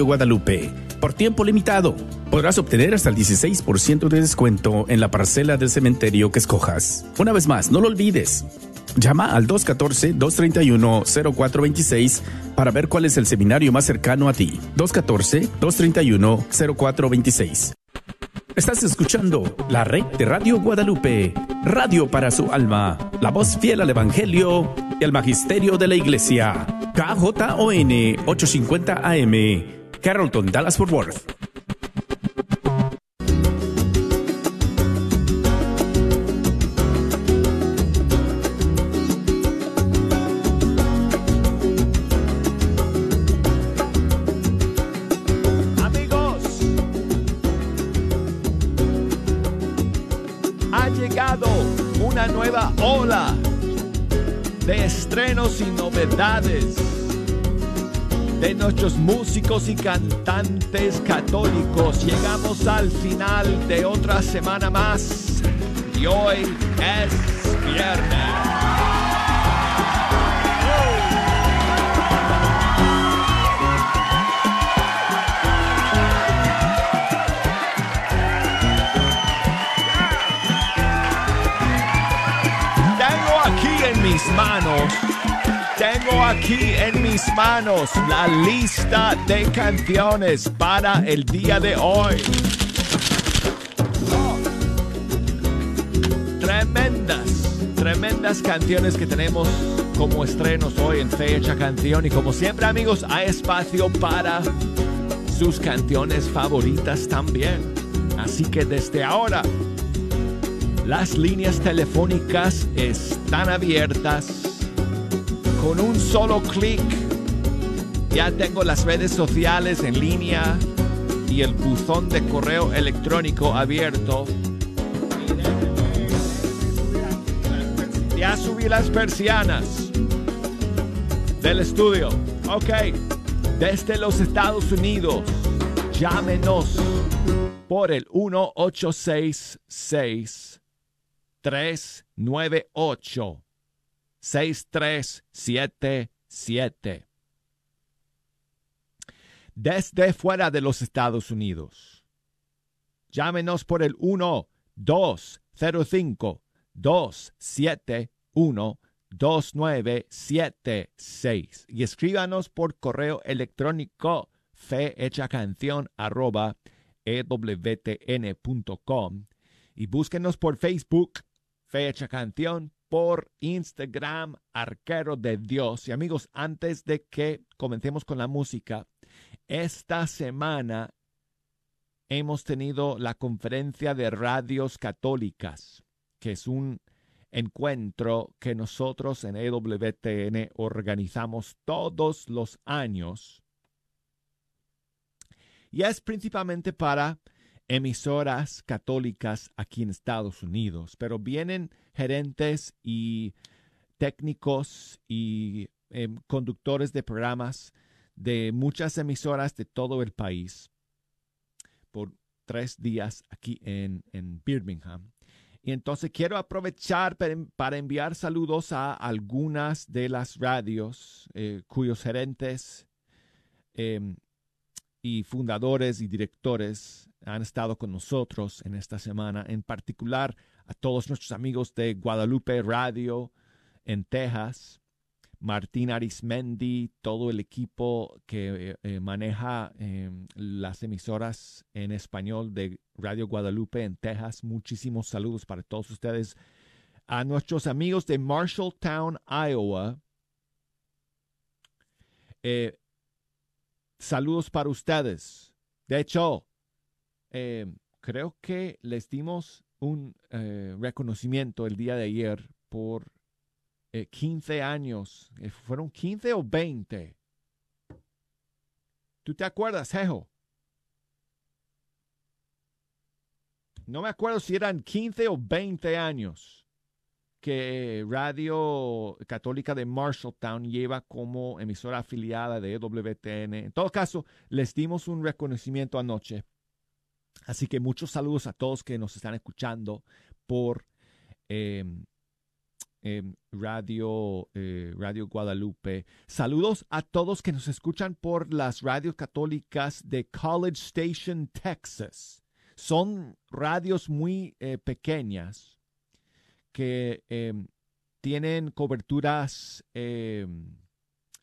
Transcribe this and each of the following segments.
Guadalupe. Por tiempo limitado, podrás obtener hasta el 16% de descuento en la parcela del cementerio que escojas. Una vez más, no lo olvides. Llama al 214-231-0426 para ver cuál es el seminario más cercano a ti. 214-231-0426. Estás escuchando la red de Radio Guadalupe, radio para su alma, la voz fiel al Evangelio y al Magisterio de la Iglesia. KJON 850 AM Carrollton, Dallas Fort Worth. Una nueva ola de estrenos y novedades de nuestros músicos y cantantes católicos. Llegamos al final de otra semana más y hoy es viernes. Tengo aquí en mis manos tengo aquí en mis manos la lista de canciones para el día de hoy. Tremendas, tremendas canciones que tenemos como estrenos hoy en Fecha Canción. Y como siempre amigos, hay espacio para sus canciones favoritas también. Así que desde ahora, las líneas telefónicas están abiertas con un solo clic ya tengo las redes sociales en línea y el buzón de correo electrónico abierto. Ya subí las persianas del estudio. Ok, desde los Estados Unidos, llámenos por el 1866 398 6377. Desde fuera de los Estados Unidos. Llámenos por el 1 205 271 2976 y escríbanos por correo electrónico fehechacanción arroba ewtn.com y búsquenos por Facebook Fecha Canción por Instagram, Arquero de Dios. Y amigos, antes de que comencemos con la música, esta semana hemos tenido la conferencia de radios católicas, que es un encuentro que nosotros en EWTN organizamos todos los años. Y es principalmente para emisoras católicas aquí en Estados Unidos, pero vienen gerentes y técnicos y em, conductores de programas de muchas emisoras de todo el país por tres días aquí en, Birmingham. Y entonces quiero aprovechar para enviar saludos a algunas de las radios eh, cuyos gerentes em, y fundadores y directores han estado con nosotros en esta semana, en particular a todos nuestros amigos de Guadalupe Radio en Texas, Martín Arismendi, todo el equipo que eh, eh, maneja em, las emisoras en español de Radio Guadalupe en Texas. Muchísimos saludos para todos ustedes. A nuestros amigos de Marshalltown, Iowa. Eh, saludos para ustedes. De hecho, em, creo que les dimos un eh, reconocimiento el día de ayer por 15 eh, años. Eh, ¿Fueron 15 o 20? ¿Tú te acuerdas, Jejo? No me acuerdo si eran 15 o 20 años que Radio Católica de Marshalltown lleva como emisora afiliada de EWTN. En todo caso, les dimos un reconocimiento anoche Así que muchos saludos a todos que nos están escuchando por em, em, Radio, eh, Radio Guadalupe. Saludos a todos que nos escuchan por las radios católicas de College Station, Texas. Son radios muy eh, pequeñas que em, tienen coberturas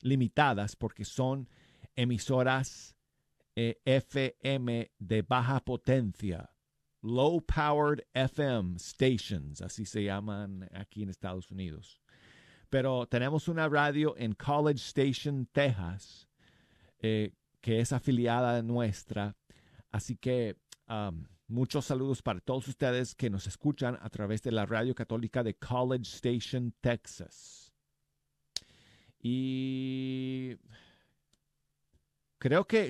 limitadas porque son emisoras eh, FM de baja potencia, low powered FM stations, así se llaman aquí en Estados Unidos. Pero tenemos una radio en College Station, Texas, eh, que es afiliada nuestra. Así que um, muchos saludos para todos ustedes que nos escuchan a través de la radio católica de College Station, Texas. Y creo que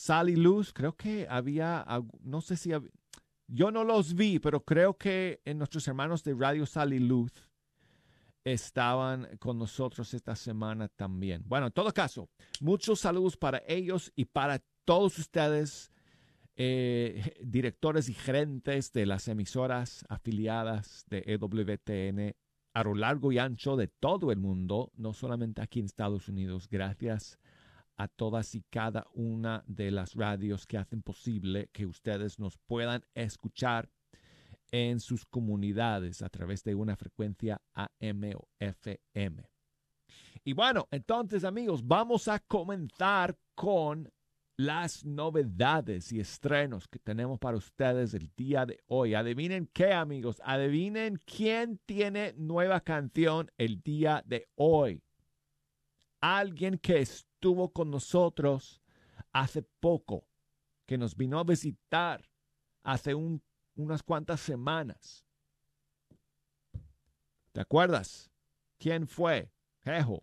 Sally Luz, creo que había, no sé si yo no los vi, pero creo que en nuestros hermanos de Radio Sally Luz estaban con nosotros esta semana también. Bueno, en todo caso, muchos saludos para ellos y para todos ustedes, eh, directores y gerentes de las emisoras afiliadas de EWTN a lo largo y ancho de todo el mundo, no solamente aquí en Estados Unidos. Gracias a todas y cada una de las radios que hacen posible que ustedes nos puedan escuchar en sus comunidades a través de una frecuencia AM o FM. Y bueno, entonces amigos, vamos a comenzar con las novedades y estrenos que tenemos para ustedes el día de hoy. Adivinen qué, amigos. Adivinen quién tiene nueva canción el día de hoy. Alguien que estuvo con nosotros hace poco, que nos vino a visitar hace unas cuantas semanas. ¿Te acuerdas? ¿Quién fue? Jejo.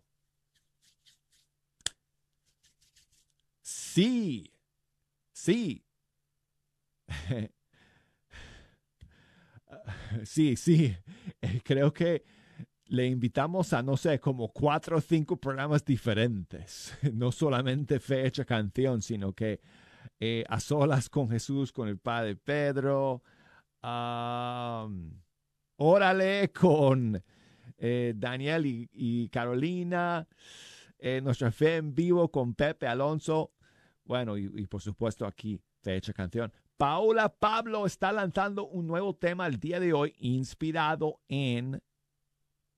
Sí, sí. sí, sí. Creo que le invitamos a, no sé, como cuatro o cinco programas diferentes. No solamente fecha canción, sino que eh, a solas con Jesús, con el Padre Pedro. órale con eh, Daniel y Carolina eh, nuestra fe en vivo con Pepe Alonso. Bueno, y, por supuesto aquí, fecha canción. Paula Pablo está lanzando un nuevo tema el día de hoy inspirado en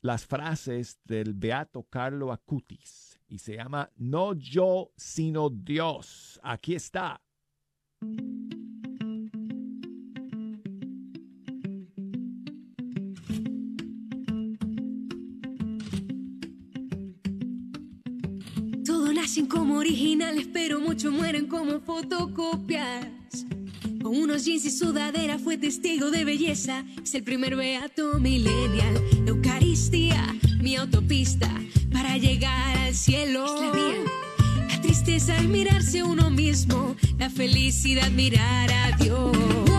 las frases del beato Carlo Acutis y se llama No yo, sino Dios. Aquí está. Nacen como originales, pero muchos mueren como fotocopias. Con unos jeans y sudadera fue testigo de belleza. Es el primer beato millennial. Mi autopista para llegar al cielo. Es la. La tristeza es mirarse uno mismo. La felicidad mirar a Dios.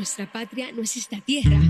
Nuestra patria no es esta tierra.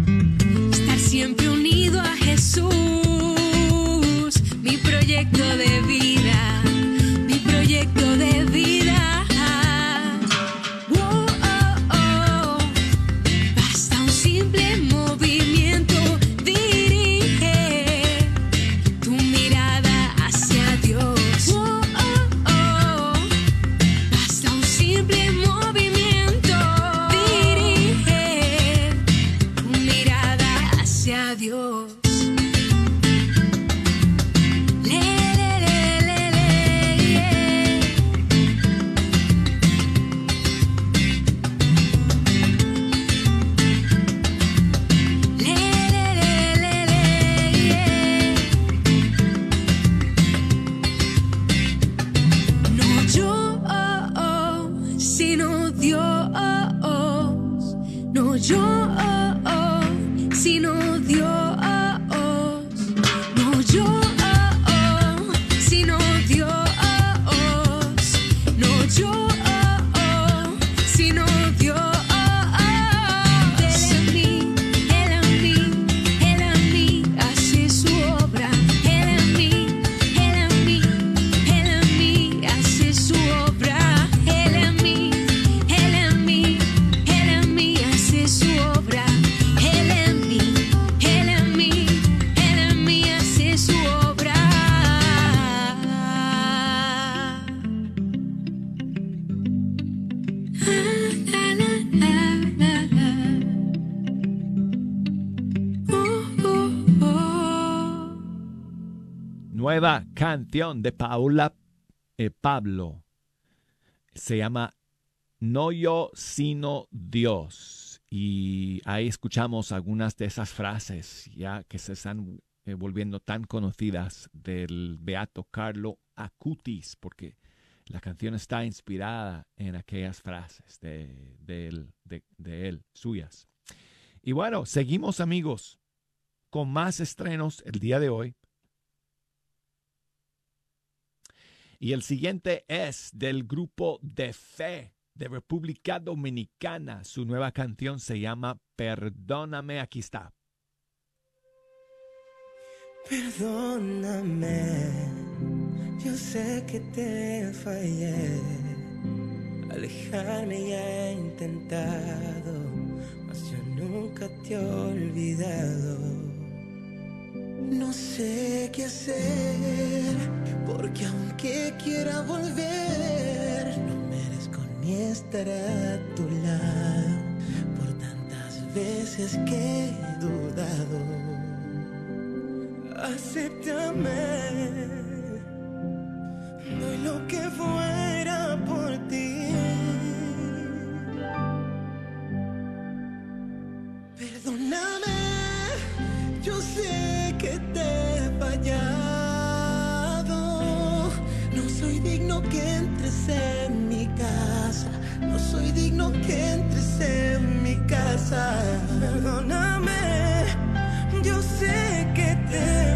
De Paula eh, Pablo. Se llama No yo, sino Dios. Y ahí escuchamos algunas de esas frases ya que se están eh, volviendo tan conocidas del beato Carlo Acutis, porque la canción está inspirada en aquellas frases de, de él, suyas. Y bueno, seguimos amigos con más estrenos el día de hoy. Y el siguiente es del grupo De Fe de República Dominicana. Su nueva canción se llama Perdóname, aquí está. Perdóname, yo sé que te fallé. Alejarme ya he intentado, mas yo nunca te he olvidado. No sé qué hacer, porque aunque quiera volver, no merezco ni estar a tu lado por tantas veces que he dudado. Acéptame, doy lo que fuera digno que entres en mi casa. No soy digno que entres en mi casa. Perdóname, yo sé que te he.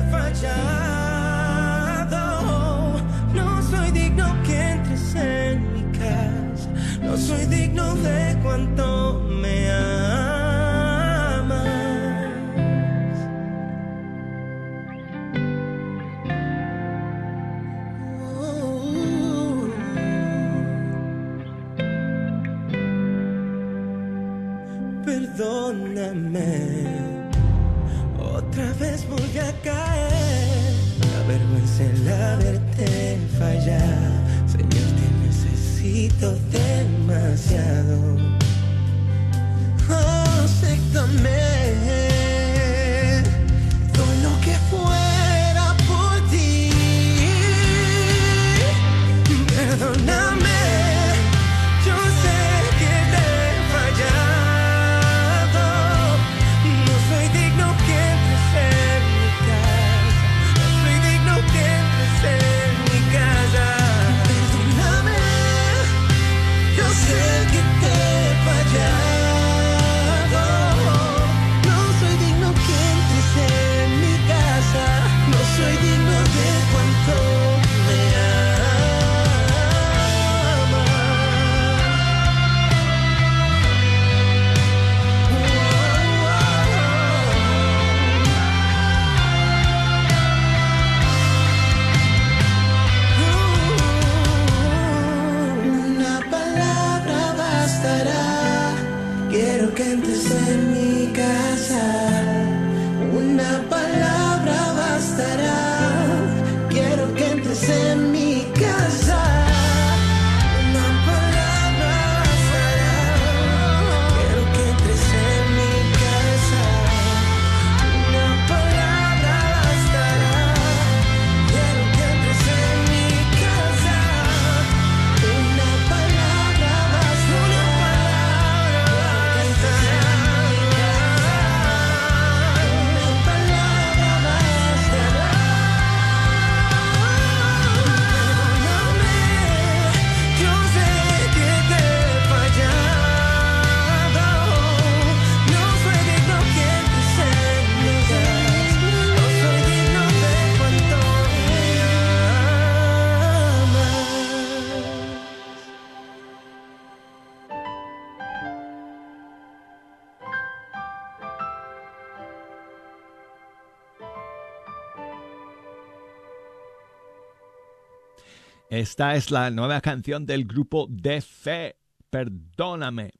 Esta es la nueva canción del grupo De Fe, Perdóname.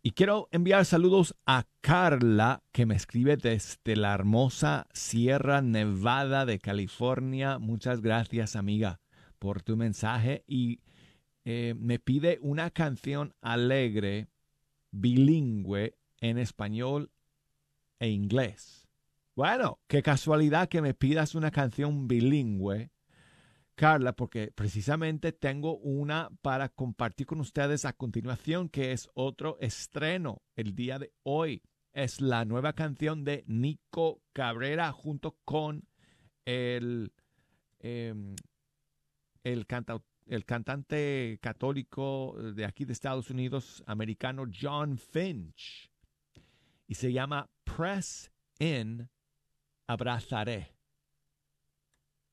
Y quiero enviar saludos a Carla, que me escribe desde la hermosa Sierra Nevada de California. Muchas gracias, amiga, por tu mensaje. Y eh, me pide una canción alegre, bilingüe, en español e inglés. Bueno, qué casualidad que me pidas una canción bilingüe Carla, porque precisamente tengo una para compartir con ustedes a continuación, que es otro estreno el día de hoy. Es la nueva canción de Nico Cabrera junto con el, em, el, el cantante católico de aquí de Estados Unidos, americano John Finch. Y se llama Press In, Abrazaré.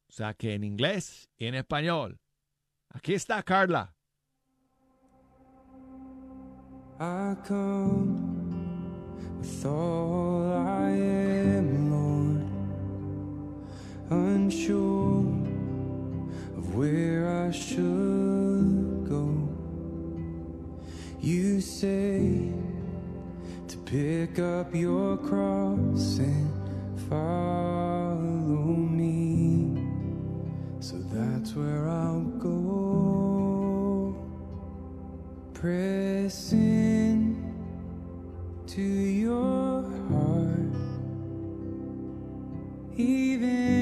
O sea que en inglés y en español. Aquí está Carla. I come with all I am, Lord, unsure of where I should go. You say to pick up your cross and follow me. That's where I'll go. Pressing to your heart. Even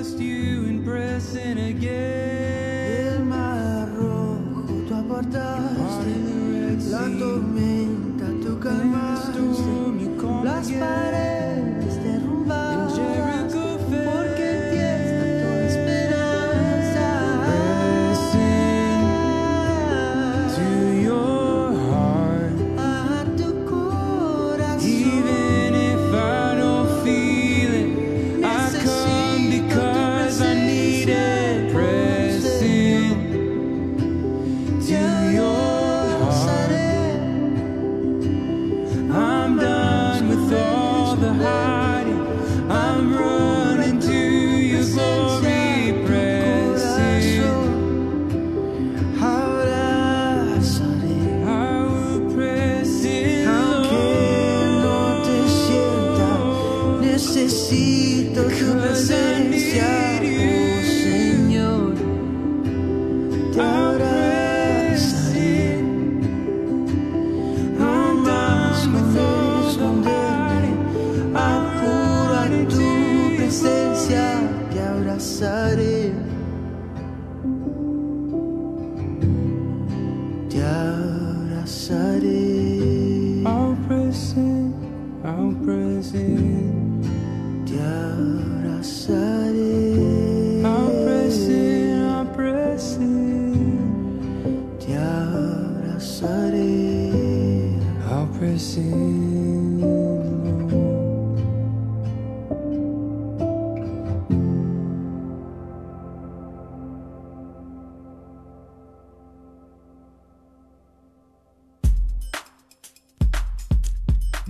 trust you in again. El mar rojo tú apartaste, la tormenta tú calmaste, las paredes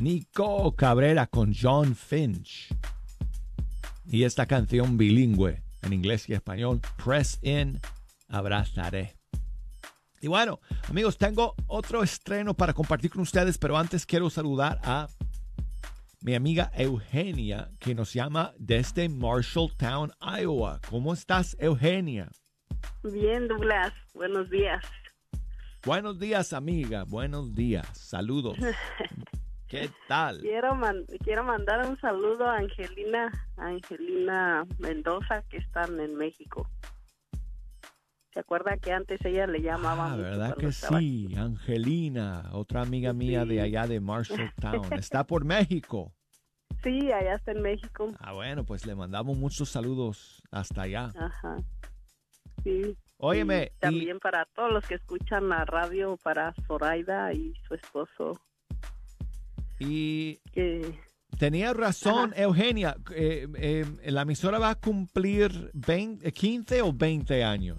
Nico Cabrera con John Finch. Y esta canción bilingüe en inglés y español, Press In, Abrazaré. Y bueno, amigos, tengo otro estreno para compartir con ustedes, pero antes quiero saludar a mi amiga Eugenia, que nos llama desde Marshalltown, Iowa. ¿Cómo estás, Eugenia? Bien, Douglas. Buenos días. Buenos días, amiga. Buenos días. Saludos. ¿Qué tal? Quiero man- quiero mandar un saludo a Angelina, a Angelina Mendoza que están en México. ¿Se acuerda que antes ella le llamaba? Ah, ¿verdad que sí? Angelina, otra amiga mía de allá de Marshalltown. Está por México. Sí, allá está en México. Ah, bueno, pues le mandamos muchos saludos hasta allá. Ajá. Sí. Óyeme, Y y, también para todos los que escuchan la radio, para Zoraida y su esposo, y que tenía razón, Eugenia. eh, eh, la emisora va a cumplir 20, 15 o 20 años.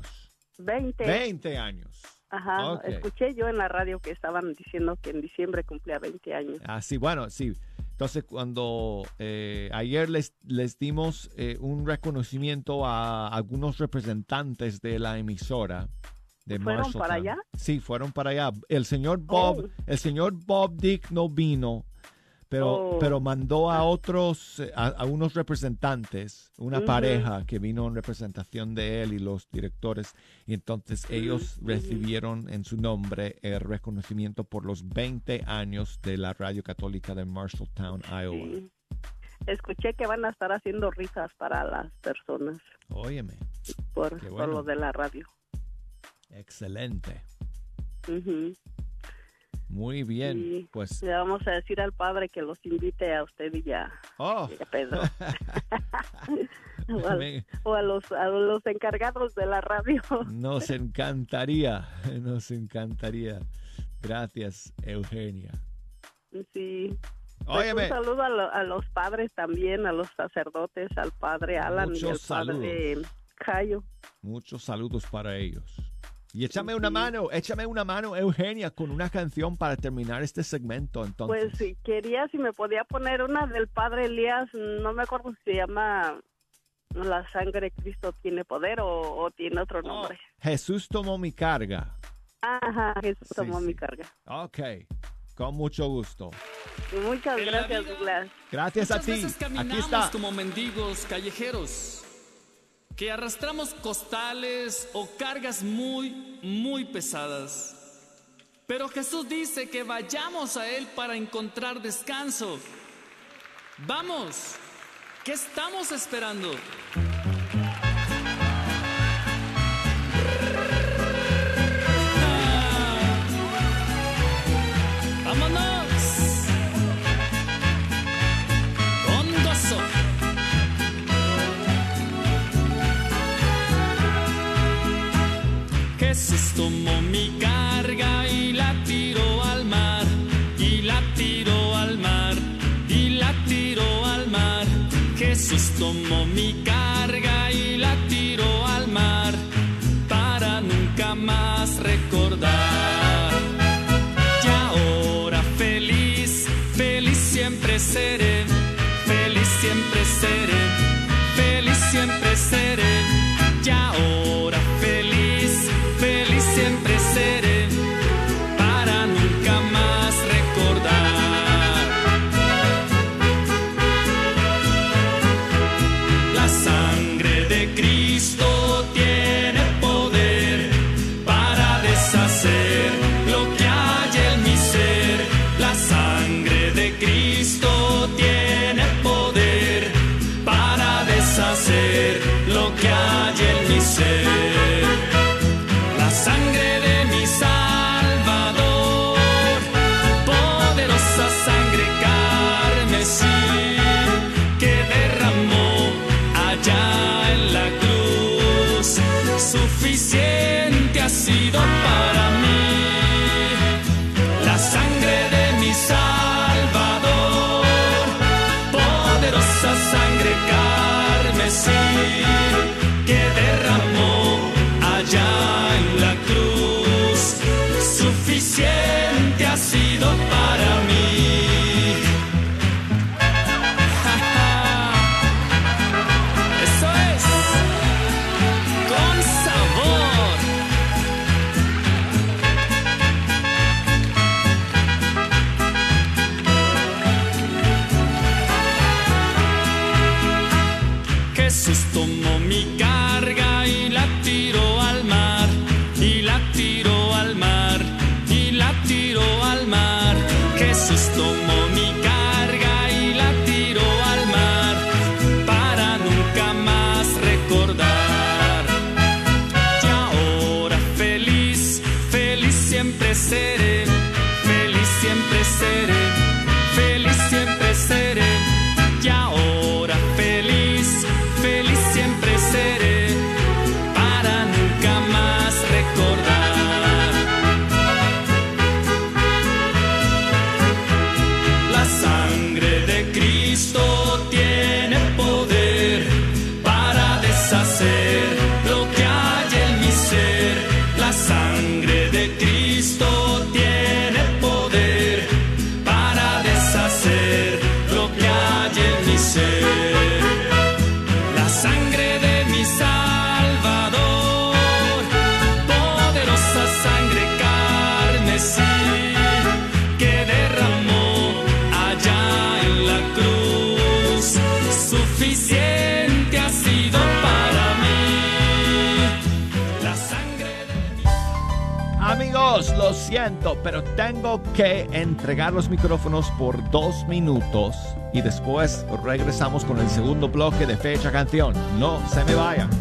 20. 20 años. Ajá. Escuché yo en la radio que estaban diciendo que en diciembre cumplía 20 años. Así, bueno, sí. Entonces, cuando eh, ayer les, les dimos eh, un reconocimiento a algunos representantes de la emisora de ¿Fueron para allá? Sí, fueron para allá. El señor Bob, Oh. el señor Bob Dick no vino, pero, Oh. pero mandó a otros, a, a unos representantes, una pareja que vino en representación de él y los directores, y entonces ellos recibieron en su nombre el reconocimiento por los 20 años de la Radio Católica de Marshalltown, Iowa. Sí. Escuché que van a estar haciendo rifas para las personas Óyeme, por, bueno. lo de la radio. excelente. Muy bien, pues... Le vamos a decir al padre que los invite a usted y ya, Oh, y a Pedro. o, al- me- o a los, a los encargados de la radio. Nos encantaría, nos encantaría. Gracias, Eugenia. Sí. Pues un saludo a, lo- a los padres también, a los sacerdotes, al padre Alan y al padre Cayo. muchos saludos para ellos. Y échame una Sí. mano, échame una mano, Eugenia, con una canción para terminar este segmento. Entonces, Pues sí, quería si me podía poner una del padre Elías, no me acuerdo si se llama La sangre de Cristo tiene poder o, o tiene otro Oh, nombre. Jesús tomó mi carga. Ajá, Jesús Sí, tomó sí. mi carga. Ok, con mucho gusto. Muchas gracias, vida- Douglas. Gracias a ti. veces Aquí está. como mendigos callejeros, que arrastramos costales o cargas muy, muy pesadas. Pero Jesús dice que vayamos a Él para encontrar descanso. Vamos, ¿qué estamos esperando? Jesús tomó mi carga y la tiró al mar, y la tiró al mar, y la tiró al mar. Jesús tomó mi carga siempre seré, siento, pero tengo que entregar los micrófonos por dos minutos y después regresamos con el segundo bloque de Fecha Canción. No se me vayan.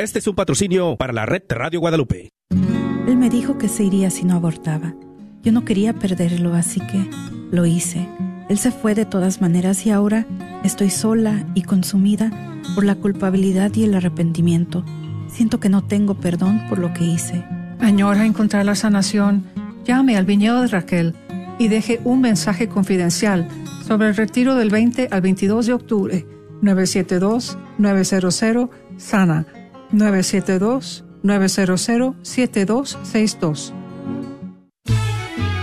Este es un patrocinio para la red de Radio Guadalupe. Él me dijo que se iría si no abortaba. Yo no quería perderlo, así que lo hice. Él se fue de todas maneras y ahora estoy sola y consumida por la culpabilidad y el arrepentimiento. Siento que no tengo perdón por lo que hice. Añora encontrar la sanación. Llame al viñedo de Raquel y deje un mensaje confidencial sobre el retiro del 20 al 22 de octubre. 972-900 Sana. 972-900-7262.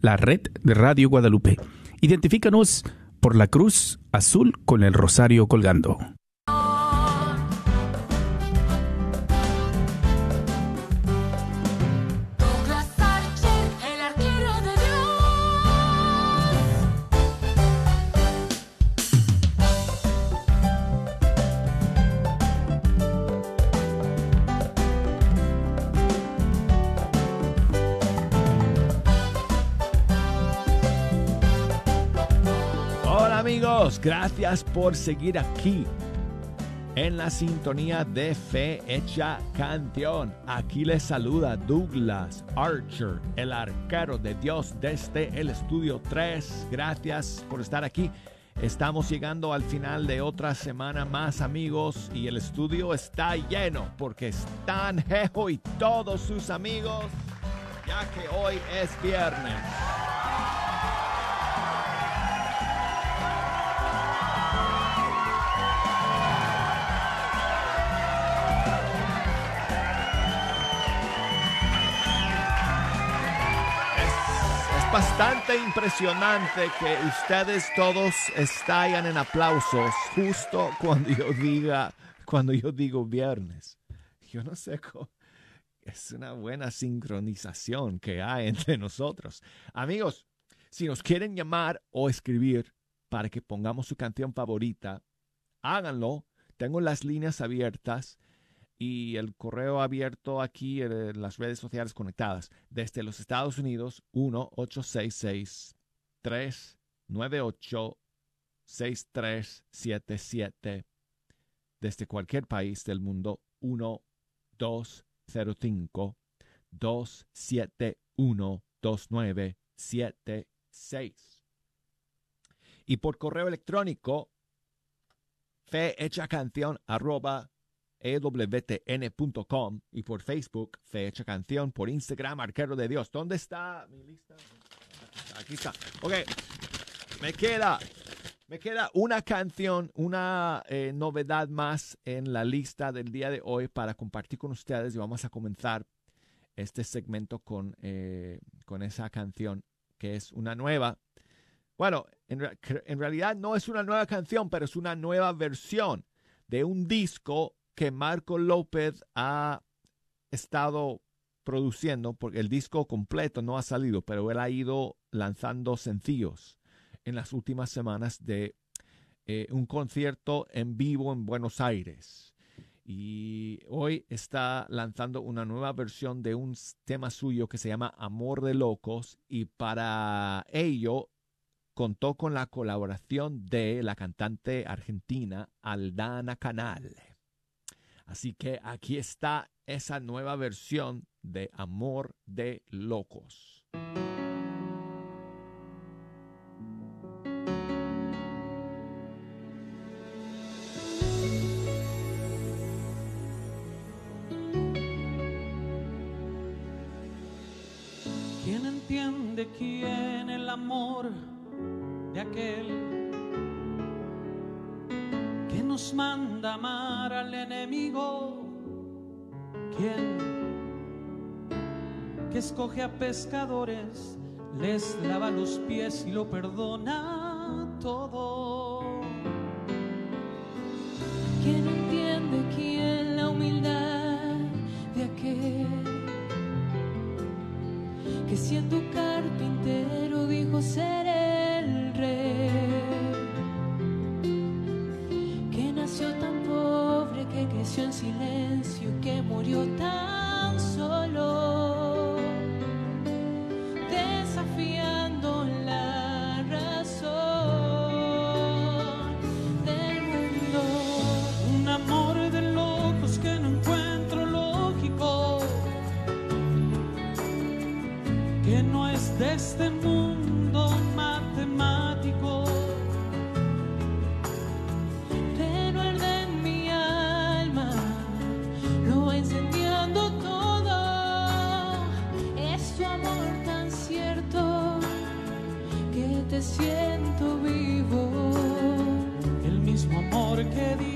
la red de Radio Guadalupe. Identifícanos por la cruz azul con el rosario colgando. Por seguir aquí en la sintonía de Fe Hecha Canción. Aquí les saluda Douglas Archer, el arquero de Dios desde el estudio 3. Gracias por estar aquí. Estamos llegando al final de otra semana más amigos y el estudio está lleno porque están Jejo y todos sus amigos ya que hoy es viernes. Bastante impresionante que ustedes todos estallan en aplausos justo cuando yo diga, cuando yo digo viernes. Yo no sé cómo, es una buena sincronización que hay entre nosotros. Amigos, si nos quieren llamar o escribir para que pongamos su canción favorita, háganlo. Tengo las líneas abiertas y el correo abierto aquí en las redes sociales conectadas. Desde los Estados Unidos, 1-866-398-6377. Desde cualquier país del mundo, 1 2 05 271 2976. Y por correo electrónico, canción arroba ewtn.com y por Facebook, Fecha Canción, por Instagram, Arquero de Dios. ¿Dónde está mi lista? Aquí está. Ok, me queda, me queda una canción, una eh, novedad más en la lista del día de hoy para compartir con ustedes y vamos a comenzar este segmento con, eh, con esa canción que es una nueva. Bueno, en, en realidad no es una nueva canción, pero es una nueva versión de un disco que Marco López ha estado produciendo, porque el disco completo no ha salido, pero él ha ido lanzando sencillos en las últimas semanas de eh, un concierto en vivo en Buenos Aires. Y hoy está lanzando una nueva versión de un tema suyo que se llama Amor de Locos y para ello contó con la colaboración de la cantante argentina Aldana Canal. Así que aquí está esa nueva versión de Amor de Locos. ¿Quién entiende quién el amor de aquel que nos manda amar al enemigo? ¿Quién que escoge a pescadores, les lava los pies y lo perdona todo? ¿Quién entiende quién la humildad de aquel que siendo carpintero dijo ser en silencio que murió tan solo, que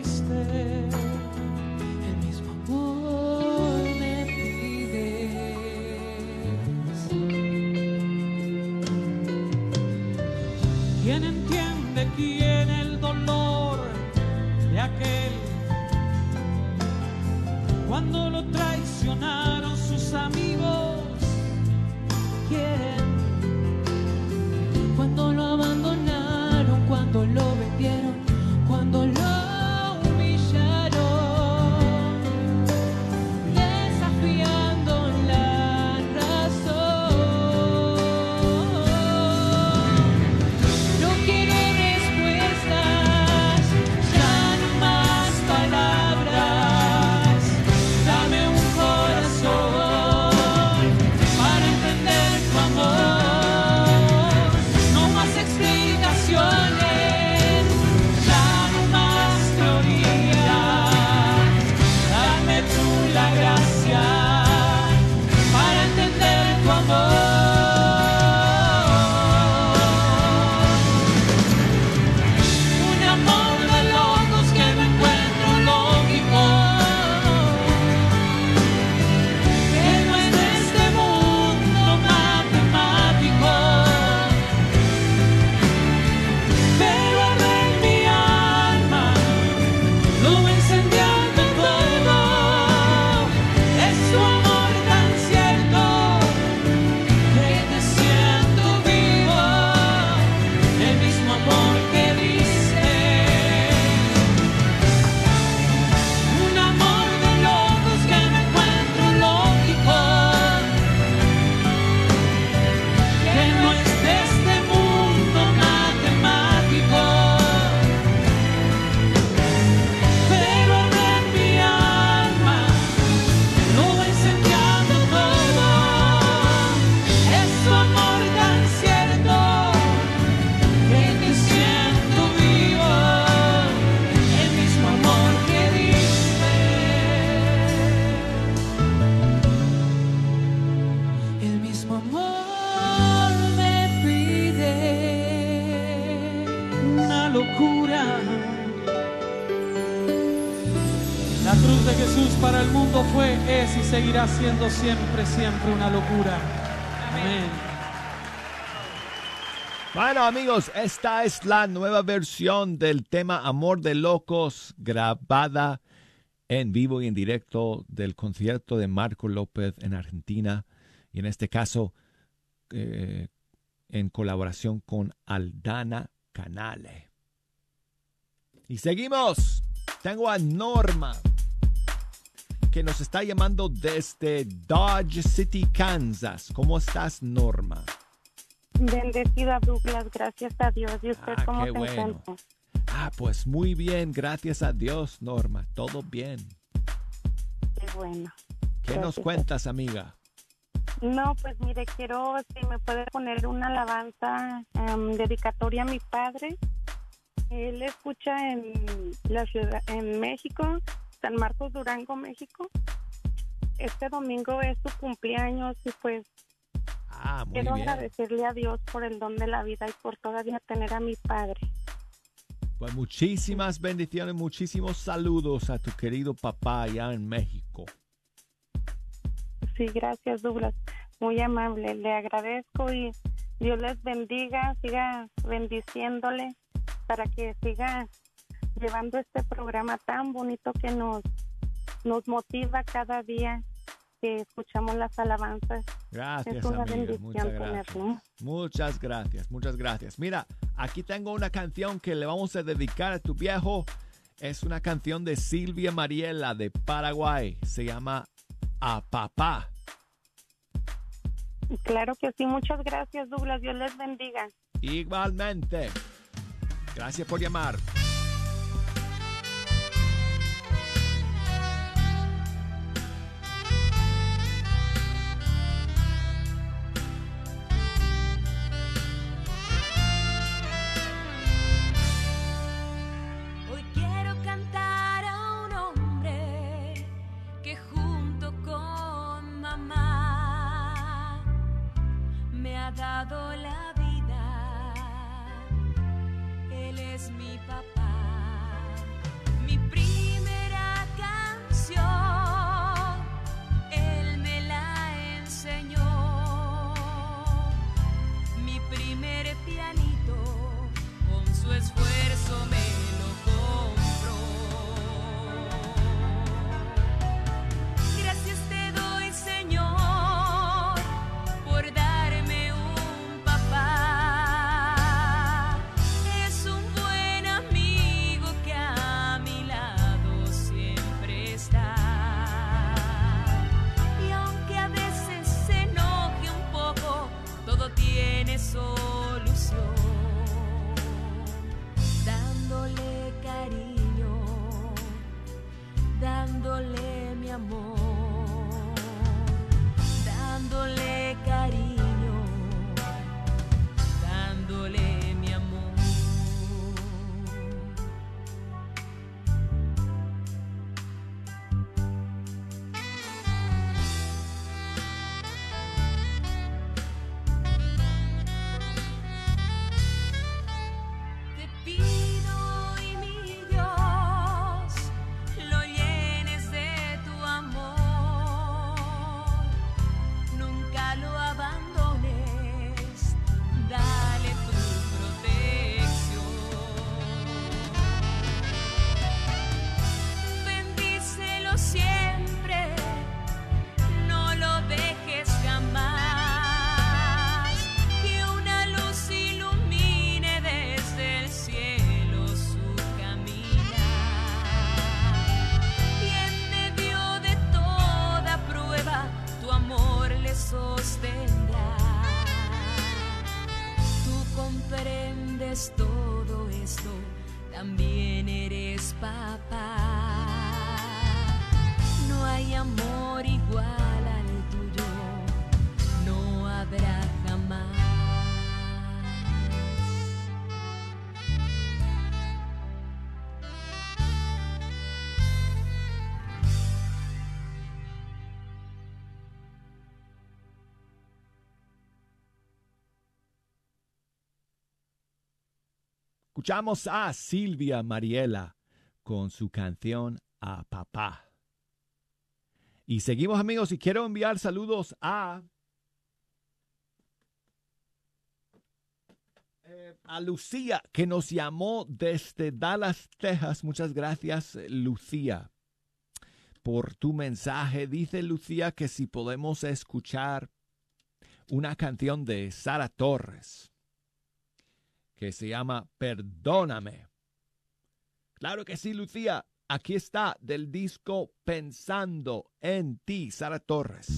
La cruz de Jesús para el mundo fue, es y seguirá siendo siempre, siempre una locura. Amén. Bueno amigos, esta es la nueva versión del tema Amor de Locos grabada en vivo y en directo del concierto de Marco López en Argentina y en este caso eh, en colaboración con Aldana Canale. Y seguimos. Tengo a Norma que nos está llamando desde Dodge City, Kansas. ¿Cómo estás, Norma? Bendecida Douglas, gracias a Dios. ¿Y usted Ah, cómo se bueno. encuentra? Ah, pues muy bien, gracias a Dios, Norma. Todo bien. Qué bueno. ¿Qué nos cuentas, amiga? No, pues mire, quiero, si me puede poner una alabanza em, dedicatoria a mi padre. Él escucha en la ciudad, en México, San Marcos Durango, México. Este domingo es su cumpleaños y pues Ah, muy quiero bien. agradecerle a Dios por el don de la vida y por todavía tener a mi padre. Pues muchísimas bendiciones, muchísimos saludos a tu querido papá allá en México. Sí, gracias Douglas, muy amable, le agradezco y Dios les bendiga, siga bendiciéndole para que siga llevando este programa tan bonito que nos, nos motiva cada día que escuchamos las alabanzas. Gracias, es una amiga. bendición Muchas gracias. tenerlo. Muchas gracias, muchas gracias. Mira, aquí tengo una canción que le vamos a dedicar a tu viejo. Es una canción de Silvia Mariela de Paraguay. Se llama A Papá. Claro que sí, muchas gracias Douglas, Dios les bendiga. Igualmente. Gracias por llamar. Escuchamos a Silvia Mariela con su canción a papá. Y seguimos amigos y quiero enviar saludos a eh, a Lucía que nos llamó desde Dallas, Texas. Muchas gracias, Lucía, por tu mensaje. Dice Lucía que si podemos escuchar una canción de Sara Torres que se llama Perdóname. Claro que sí, Lucía. Aquí está del disco Pensando en ti, Sara Torres.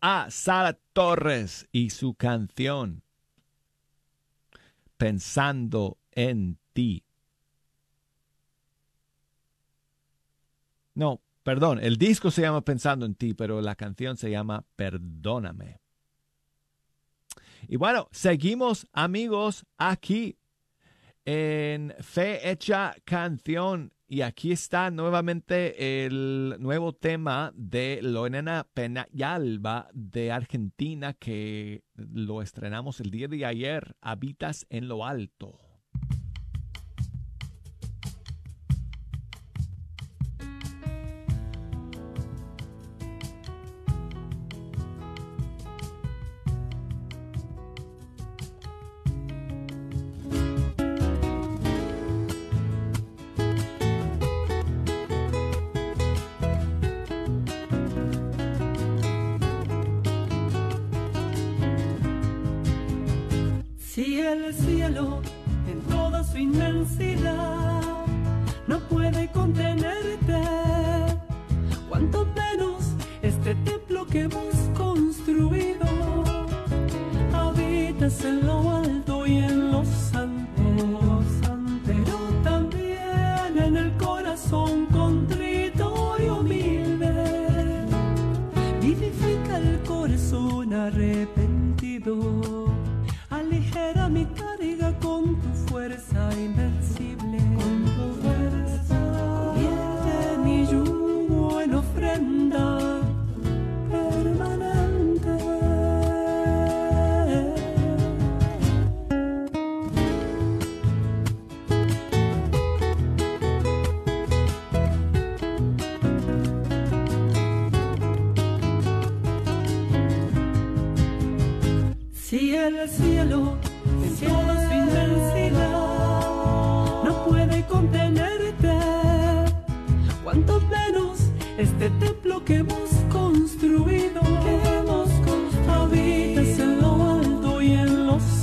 A Sara Torres y su canción Pensando en ti. No, perdón, el disco se llama Pensando en ti, pero la canción se llama Perdóname. Y bueno, seguimos amigos aquí en Fe Hecha Canción. Y aquí está nuevamente el nuevo tema de Lorena Penalba de Argentina que lo estrenamos el día de ayer, Habitas en lo Alto.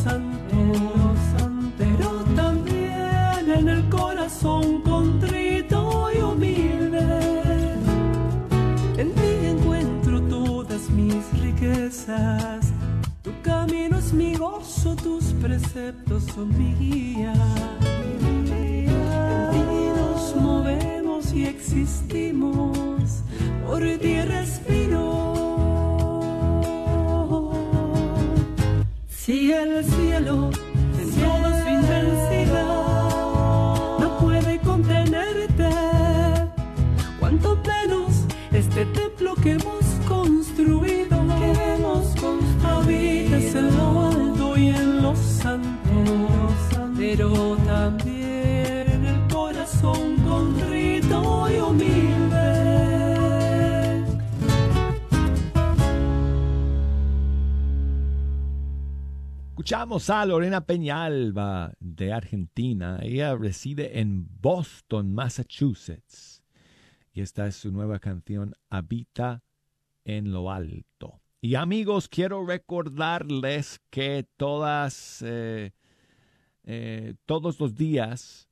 Los santos, pero también en el corazón contrito y humilde. En ti encuentro todas mis riquezas. Tu camino es mi gozo, tus preceptos son mi guía. En ti nos movemos y existimos, por ti Escuchamos a Lorena Peñalba de Argentina. Ella reside en Boston, Massachusetts. Y esta es su nueva canción, Habita en lo Alto. Y amigos, quiero recordarles que todas, eh, eh, todos los días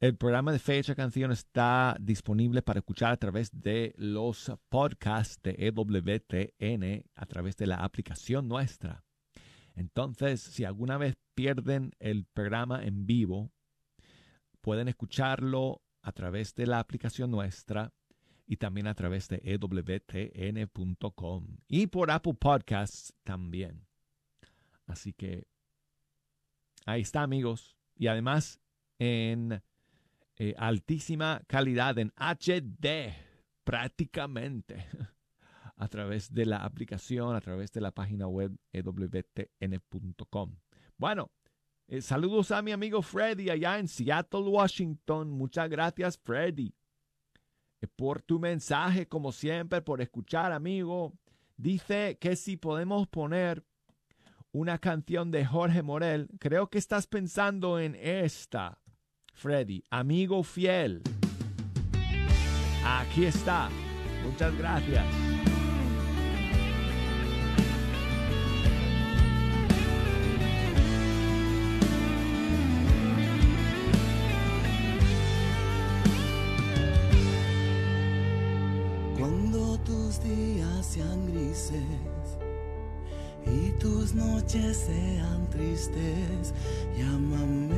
el programa de Fecha Canción está disponible para escuchar a través de los podcasts de EWTN, a través de la aplicación nuestra. Entonces, si alguna vez pierden el programa en vivo, pueden escucharlo a través de la aplicación nuestra y también a través de ewtn.com y por Apple Podcasts también. Así que ahí está, amigos. Y además en eh, altísima calidad, en HD, prácticamente, a través de la aplicación, a través de la página web ewtn.com. Bueno, eh, saludos a mi amigo Freddy allá en Seattle, Washington. Muchas gracias, Freddy por tu mensaje, como siempre, por escuchar, amigo. Dice que si podemos poner una canción de Jorge Morel, creo que estás pensando en esta, Freddy, amigo fiel. Aquí está. Muchas gracias. Grises y tus noches sean tristes, llámame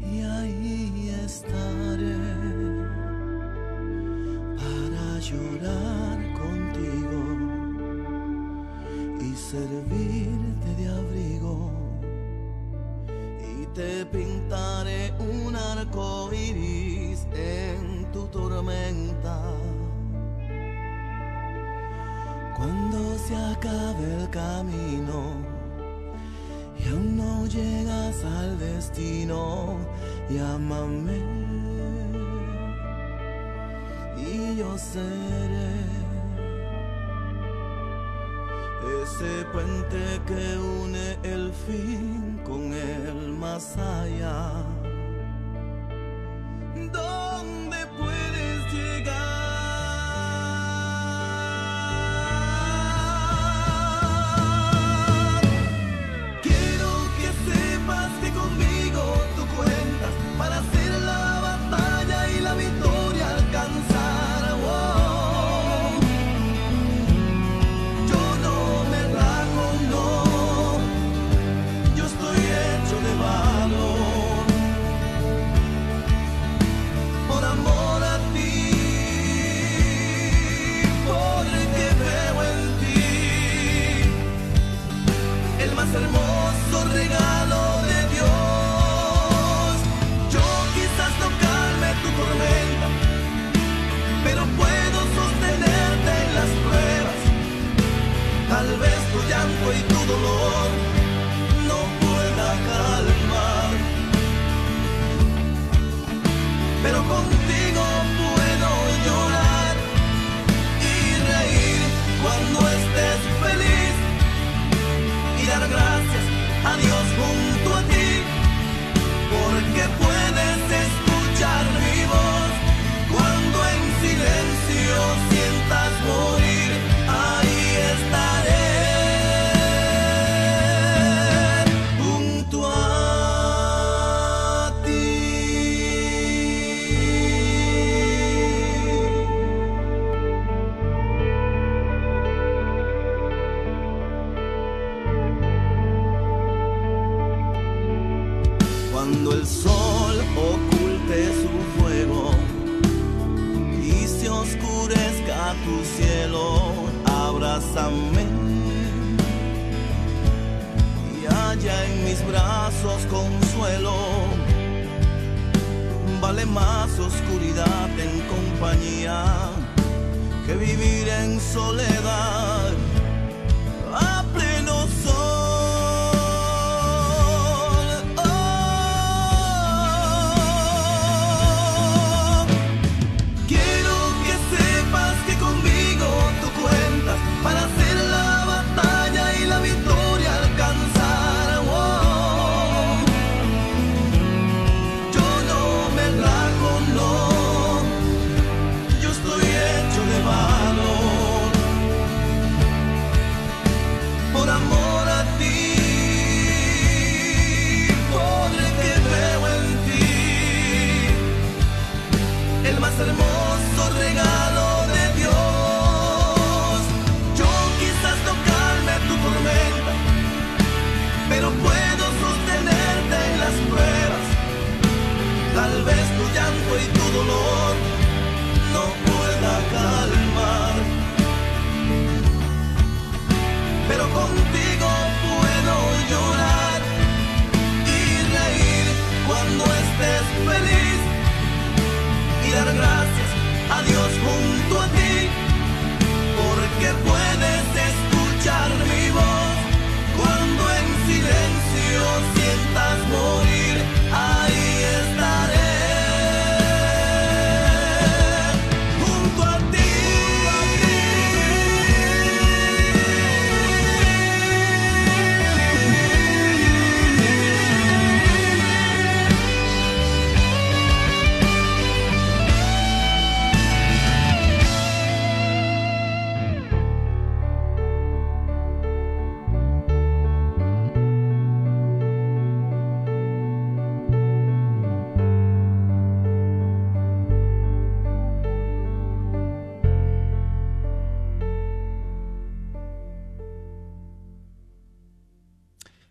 y ahí estaré para llorar contigo y servirte de abrigo y te pintaré un arco iris en tu tormenta. Cuando se acabe el camino y aún no llegas al destino, llámame y yo seré ese puente que une el fin con el más allá. ¿Dónde que vivir en soledad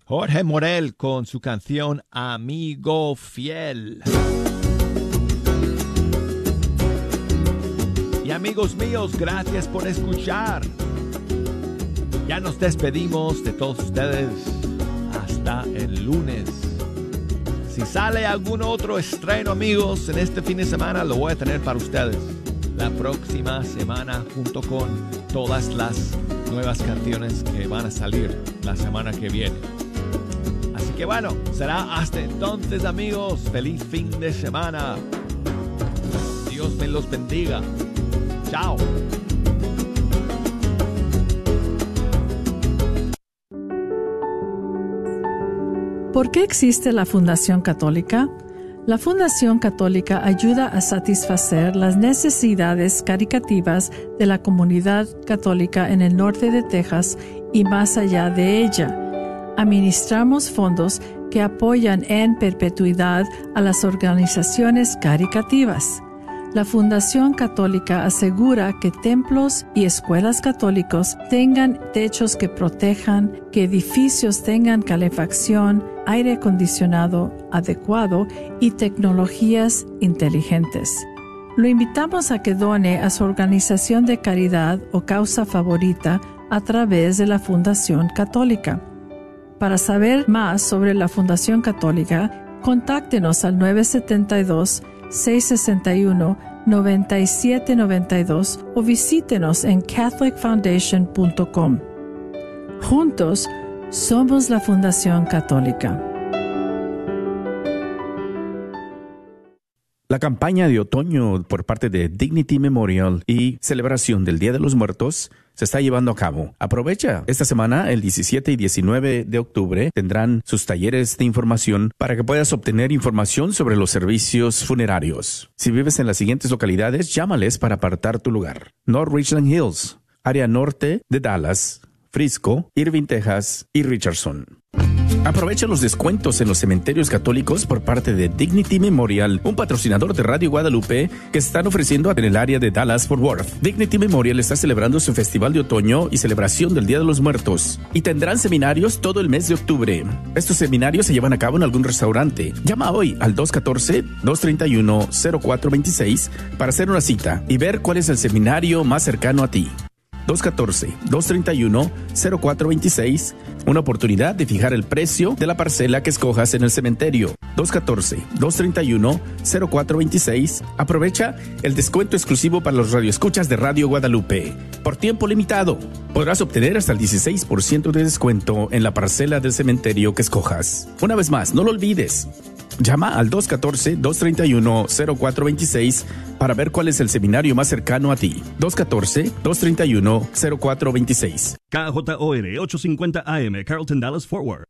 Jorge Morel con su canción Amigo Fiel. Y amigos míos, gracias por escuchar. Ya nos despedimos de todos ustedes hasta el lunes. Si sale algún otro estreno, amigos, en este fin de semana, lo voy a tener para ustedes la próxima semana junto con todas las nuevas canciones que van a salir la semana que viene. Que bueno, será hasta entonces amigos. Feliz fin de semana. Dios me los bendiga. Chao. ¿Por qué existe la Fundación Católica? La Fundación Católica ayuda a satisfacer las necesidades caricativas de la comunidad católica en el norte de Texas y más allá de ella. Administramos fondos que apoyan en perpetuidad a las organizaciones caricativas. La Fundación Católica asegura que templos y escuelas católicos tengan techos que protejan, que edificios tengan calefacción, aire acondicionado adecuado y tecnologías inteligentes. Lo invitamos a que done a su organización de caridad o causa favorita a través de la Fundación Católica. Para saber más sobre la Fundación Católica, contáctenos al 972-661-9792 o visítenos en catholicfoundation.com. Juntos, somos la Fundación Católica. La campaña de otoño por parte de Dignity Memorial y celebración del Día de los Muertos se está llevando a cabo. Aprovecha esta semana, el 17 y 19 de octubre, tendrán sus talleres de información para que puedas obtener información sobre los servicios funerarios. Si vives en las siguientes localidades, llámales para apartar tu lugar. North Richland Hills, área norte de Dallas, Frisco, Irving, Texas y Richardson. Aprovecha los descuentos en los cementerios católicos por parte de Dignity Memorial, un patrocinador de Radio Guadalupe que están ofreciendo en el área de Dallas Fort Worth. Dignity Memorial está celebrando su festival de otoño y celebración del Día de los Muertos y tendrán seminarios todo el mes de octubre. Estos seminarios se llevan a cabo en algún restaurante. Llama hoy al 214-231-0426 para hacer una cita y ver cuál es el seminario más cercano a ti. 214-231-0426, una oportunidad de fijar el precio de la parcela que escojas en el cementerio. 214-231-0426, aprovecha el descuento exclusivo para los radioescuchas de Radio Guadalupe. Por tiempo limitado, podrás obtener hasta el 16% de descuento en la parcela del cementerio que escojas. Una vez más, no lo olvides. Llama al 214-231-0426 para ver cuál es el seminario más cercano a ti. 214-231-0426. KJOR 850 AM, Carlton Dallas Forward.